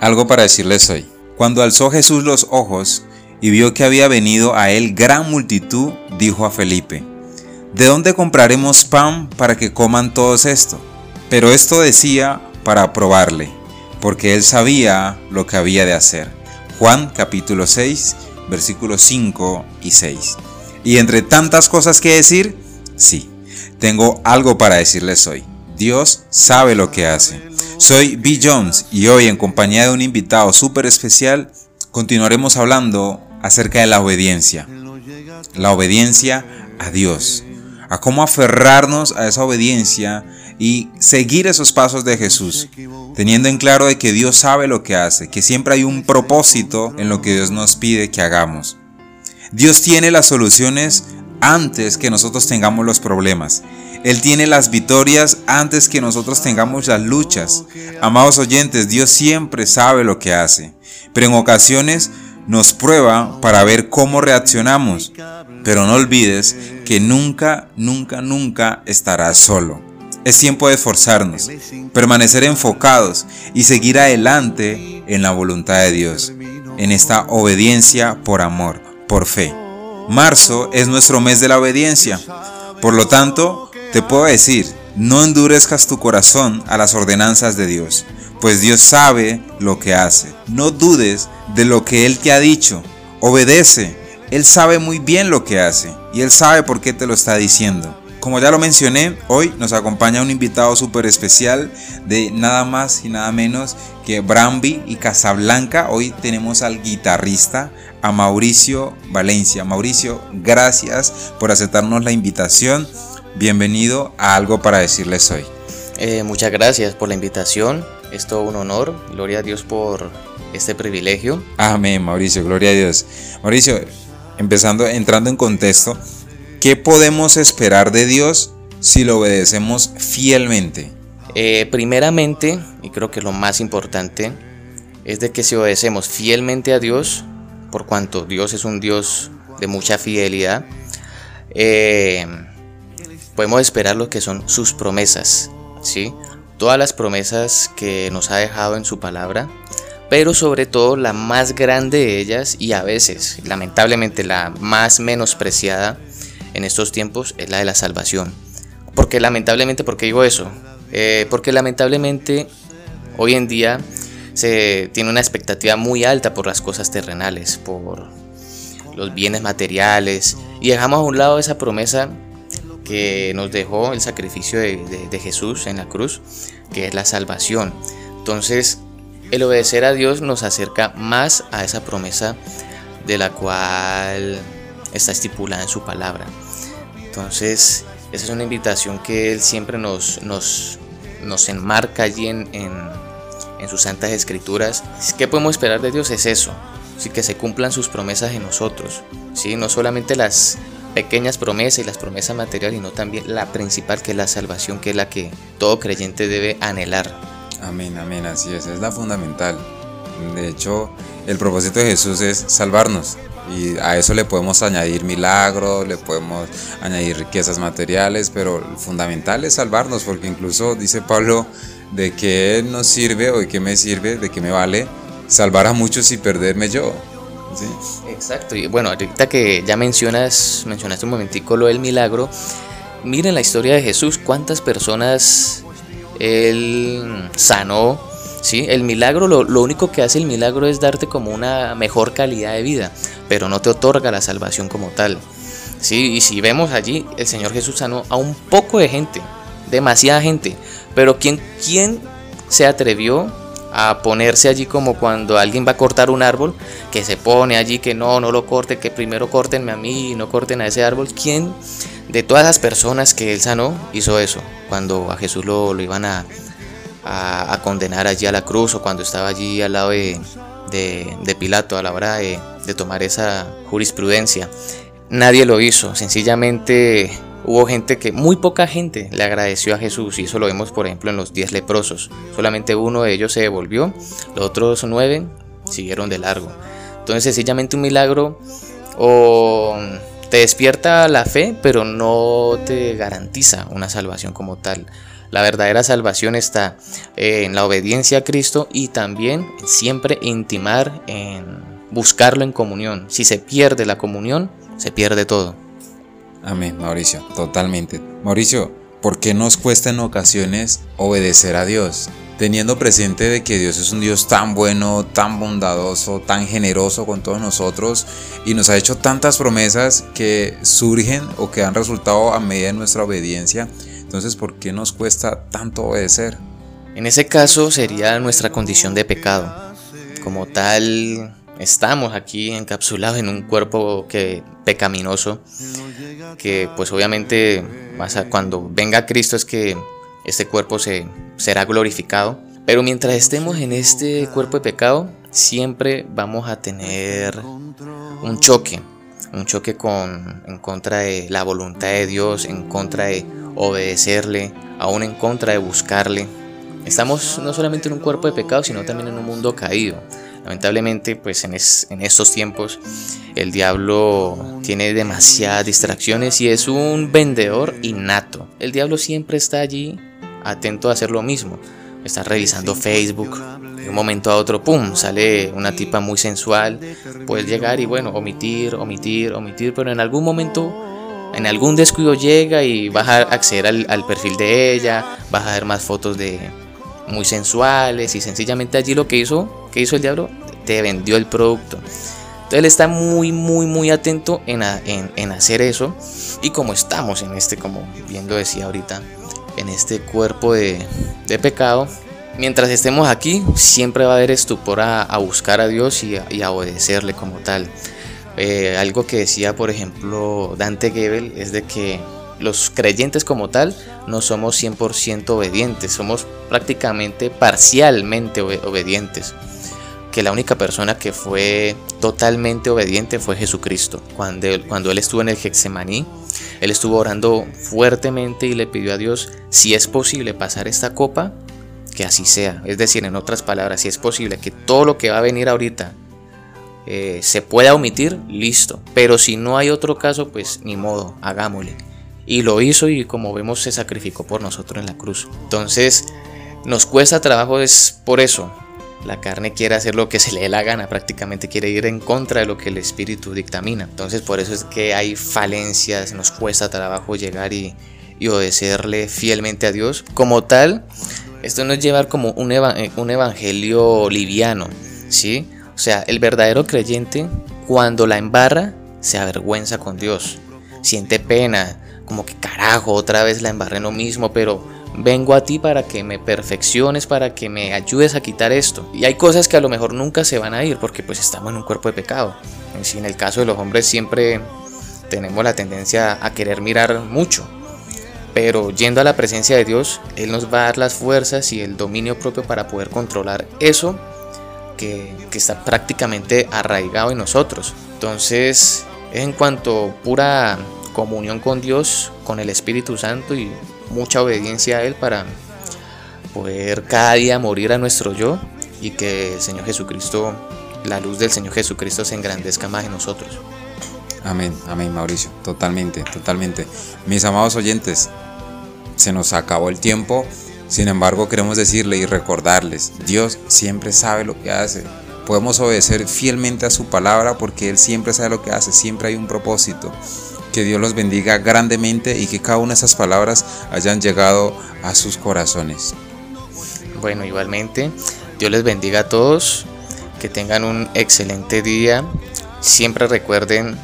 Algo para decirles hoy. Cuando alzó Jesús los ojos y vio que había venido a él gran multitud, dijo a Felipe, ¿De dónde compraremos pan para que coman todos esto? Pero esto decía para probarle, porque él sabía lo que había de hacer. Juan capítulo 6, versículos 5 y 6. Y entre tantas cosas que decir, sí, tengo algo para decirles hoy. Dios sabe lo que hace. Soy B. Jones y hoy en compañía de un invitado súper especial continuaremos hablando acerca de la obediencia. La obediencia a Dios. A cómo aferrarnos a esa obediencia y seguir esos pasos de Jesús, teniendo en claro de que Dios sabe lo que hace, que siempre hay un propósito en lo que Dios nos pide que hagamos. Dios tiene las soluciones antes que nosotros tengamos los problemas. Él tiene las victorias antes que nosotros tengamos las luchas. Amados oyentes, Dios siempre sabe lo que hace, pero en ocasiones nos prueba para ver cómo reaccionamos. Pero no olvides que nunca, nunca, nunca estarás solo. Es tiempo de esforzarnos, permanecer enfocados y seguir adelante en la voluntad de Dios, en esta obediencia por amor, por fe. Marzo es nuestro mes de la obediencia. Por lo tanto, te puedo decir, no endurezcas tu corazón a las ordenanzas de Dios, pues Dios sabe lo que hace. No dudes de lo que Él te ha dicho. Obedece. Él sabe muy bien lo que hace y Él sabe por qué te lo está diciendo. Como ya lo mencioné, hoy nos acompaña un invitado súper especial de nada más y nada menos que Brambi y Casablanca. Hoy tenemos al guitarrista, a Mauricio Valencia. Mauricio, gracias por aceptarnos la invitación. Bienvenido a Algo para decirles hoy. Eh, muchas gracias por la invitación. Es todo un honor. Gloria a Dios por este privilegio. Amén, Mauricio. Gloria a Dios. Mauricio, empezando, entrando en contexto, ¿Qué podemos esperar de Dios si lo obedecemos fielmente? Eh, primeramente, y creo que lo más importante, es de que si obedecemos fielmente a Dios, por cuanto Dios es un Dios de mucha fidelidad, eh, podemos esperar lo que son sus promesas, ¿sí? Todas las promesas que nos ha dejado en su palabra, pero sobre todo la más grande de ellas y a veces, lamentablemente, la más menospreciada, en estos tiempos es la de la salvación. Porque lamentablemente, ¿por qué digo eso? Eh, porque lamentablemente hoy en día se tiene una expectativa muy alta por las cosas terrenales, por los bienes materiales, y dejamos a un lado esa promesa que nos dejó el sacrificio de, Jesús en la cruz, que es la salvación. Entonces, el obedecer a Dios nos acerca más a esa promesa de la cual está estipulada en su palabra. Entonces, esa es una invitación que Él siempre nos, nos, nos enmarca allí en, sus santas escrituras. ¿Qué podemos esperar de Dios? Es eso, ¿sí? que se cumplan sus promesas en nosotros. ¿sí? No solamente las pequeñas promesas y las promesas materiales, sino también la principal que es la salvación, que es la que todo creyente debe anhelar. Amén, amén, así es, es la fundamental. De hecho, el propósito de Jesús es salvarnos. Y a eso le podemos añadir milagros, le podemos añadir riquezas materiales, pero fundamental es salvarnos, porque incluso dice Pablo, de qué nos sirve o de qué me sirve, de qué me vale salvar a muchos y perderme yo. Exacto, y bueno, ahorita que ya mencionas, mencionaste un momentico lo del milagro, miren la historia de Jesús, cuántas personas él sanó, ¿sí? El milagro, lo, único que hace el milagro es darte como una mejor calidad de vida, pero no te otorga la salvación como tal. ¿sí? Y si vemos allí, el Señor Jesús sanó a un poco de gente, demasiada gente, pero ¿quién, quién se atrevió a ponerse allí como cuando alguien va a cortar un árbol, que se pone allí que no, no lo corte, que primero córtenme a mí y no corten a ese árbol? ¿Quién de todas las personas que él sanó hizo eso? Cuando a Jesús lo, lo iban a, a, condenar allí a la cruz o cuando estaba allí al lado de, Pilato a la hora de, tomar esa jurisprudencia. Nadie lo hizo, sencillamente hubo gente que, muy poca gente le agradeció a Jesús y eso lo vemos por ejemplo en los diez leprosos. Solamente uno de ellos se devolvió, los otros nueve siguieron de largo. Entonces sencillamente un milagro o te despierta la fe, pero no te garantiza una salvación como tal. La verdadera salvación está eh, en la obediencia a Cristo y también siempre intimar en buscarlo en comunión. Si se pierde la comunión, se pierde todo. Amén, Mauricio, totalmente. Mauricio, ¿por qué nos cuesta en ocasiones obedecer a Dios? Teniendo presente de que Dios es un Dios tan bueno, tan bondadoso, tan generoso con todos nosotros y nos ha hecho tantas promesas que surgen o que han resultado a medida de nuestra obediencia. Entonces, ¿por qué nos cuesta tanto obedecer? En ese caso sería nuestra condición de pecado. Como tal, estamos aquí encapsulados en un cuerpo que pecaminoso que pues obviamente cuando venga Cristo es que este cuerpo se será glorificado. Pero mientras estemos en este cuerpo de pecado siempre vamos a tener un choque un choque con en contra de la voluntad de Dios en contra de obedecerle aún en contra de buscarle. Estamos no solamente en un cuerpo de pecado sino también en un mundo caído Lamentablemente, pues en, estos tiempos el diablo tiene demasiadas distracciones y es un vendedor innato. El diablo siempre está allí atento a hacer lo mismo. Está revisando Facebook. De un momento a otro, ¡pum! Sale una tipa muy sensual. Puedes llegar y bueno, omitir, omitir, omitir, pero en algún momento en algún descuido llega y vas a acceder al, al, perfil de ella, vas a ver más fotos de muy sensuales y sencillamente allí lo que hizo ¿Qué hizo el diablo? Te vendió el producto. Entonces él está muy, muy, muy atento en, en, hacer eso. Y como estamos en este, como bien lo decía ahorita, en este cuerpo de, pecado, mientras estemos aquí, siempre va a haber estupor a, buscar a Dios y a, obedecerle como tal. Eh, algo que decía, por ejemplo, Dante Gebel es de que los creyentes como tal no somos 100% obedientes, somos prácticamente parcialmente obedientes que la única persona que fue totalmente obediente fue Jesucristo. Cuando él, cuando él estuvo en el Getsemaní, él estuvo orando fuertemente y le pidió a Dios, si es posible pasar esta copa, que así sea. Es decir, en otras palabras, si es posible que todo lo que va a venir ahorita eh, se pueda omitir, listo. Pero si no hay otro caso, pues ni modo, hagámosle. Y lo hizo y como vemos se sacrificó por nosotros en la cruz. Entonces, nos cuesta trabajo es por eso, la carne quiere hacer lo que se le dé la gana, prácticamente quiere ir en contra de lo que el espíritu dictamina. Entonces por eso es que hay falencias, nos cuesta trabajo llegar y, obedecerle fielmente a Dios. Como tal, esto no es llevar como un, eh, un evangelio liviano, ¿sí? O sea, el verdadero creyente cuando la embarra se avergüenza con Dios, siente pena, como que carajo, otra vez la embarré en lo mismo, pero vengo a ti para que me perfecciones, para que me ayudes a quitar esto. Y hay cosas que a lo mejor nunca se van a ir porque pues estamos en un cuerpo de pecado. En el caso de los hombres siempre tenemos la tendencia a querer mirar mucho. Pero yendo a la presencia de Dios, Él nos va a dar las fuerzas y el dominio propio para poder controlar eso que, que está prácticamente arraigado en nosotros. Entonces, es en cuanto pura comunión con Dios, con el Espíritu Santo y mucha obediencia a Él para poder cada día morir a nuestro yo y que el Señor Jesucristo, la luz del Señor Jesucristo se engrandezca más en nosotros. Amén, amén Mauricio, totalmente, totalmente. Mis amados oyentes, se nos acabó el tiempo, sin embargo queremos decirle y recordarles, Dios siempre sabe lo que hace. Podemos obedecer fielmente a su palabra porque Él siempre sabe lo que hace, siempre hay un propósito. Que Dios los bendiga grandemente y que cada una de esas palabras hayan llegado a sus corazones. Bueno, igualmente, Dios les bendiga a todos, que tengan un excelente día. Siempre recuerden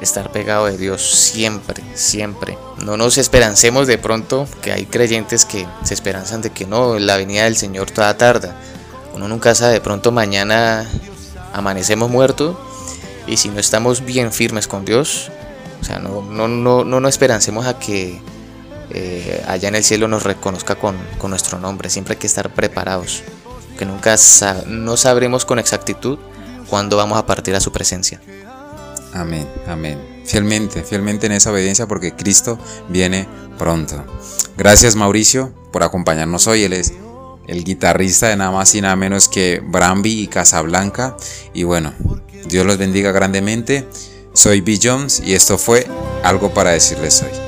estar pegado de Dios, siempre, siempre. No nos esperancemos de pronto, que hay creyentes que se esperanzan de que no, la venida del Señor toda tarda. Uno nunca sabe, de pronto mañana amanecemos muertos y si no estamos bien firmes con Dios, o sea, no, no, no, no esperancemos a que eh, allá en el cielo nos reconozca con, con, nuestro nombre. Siempre hay que estar preparados, que nunca no sabremos con exactitud cuándo vamos a partir a su presencia. Amén, amén. Fielmente, fielmente en esa obediencia porque Cristo viene pronto. Gracias Mauricio por acompañarnos hoy. Él es el guitarrista de nada más y nada menos que Brambi y Casablanca. Y bueno, Dios los bendiga grandemente. Soy B. Jones y esto fue algo para decirles hoy.